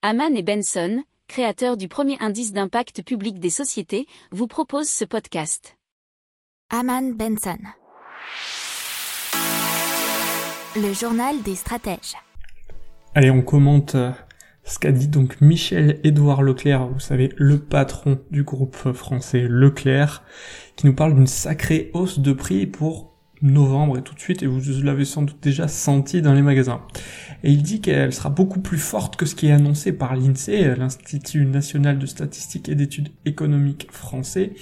Haman et Benson, créateurs du premier indice d'impact public des sociétés, vous proposent ce podcast. Haman Benson. Le journal des stratèges. Allez, on commente euh, ce qu'a dit donc Michel-Édouard Leclerc, vous savez, le patron du groupe français Leclerc, qui nous parle d'une sacrée hausse de prix pour novembre et tout de suite, et vous l'avez sans doute déjà senti dans les magasins. Et il dit qu'elle sera beaucoup plus forte que ce qui est annoncé par l'INSEE, l'Institut national de statistique et d'études économiques français,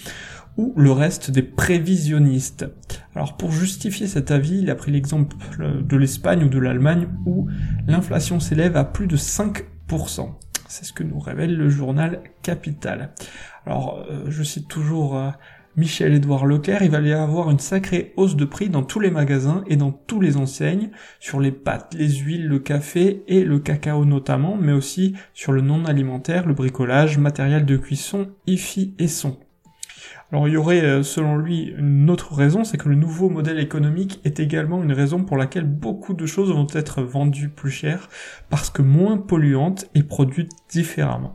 ou le reste des prévisionnistes. Alors pour justifier cet avis, il a pris l'exemple de l'Espagne ou de l'Allemagne où l'inflation s'élève à plus de 5%. C'est ce que nous révèle le journal Capital. Alors euh, je cite toujours euh, Michel-Édouard Leclerc, il va y avoir une sacrée hausse de prix dans tous les magasins et dans tous les enseignes, sur les pâtes, les huiles, le café et le cacao notamment, mais aussi sur le non alimentaire, le bricolage, matériel de cuisson, IFI et son. Alors il y aurait euh, selon lui une autre raison, c'est que le nouveau modèle économique est également une raison pour laquelle beaucoup de choses vont être vendues plus chères, parce que moins polluantes et produites différemment.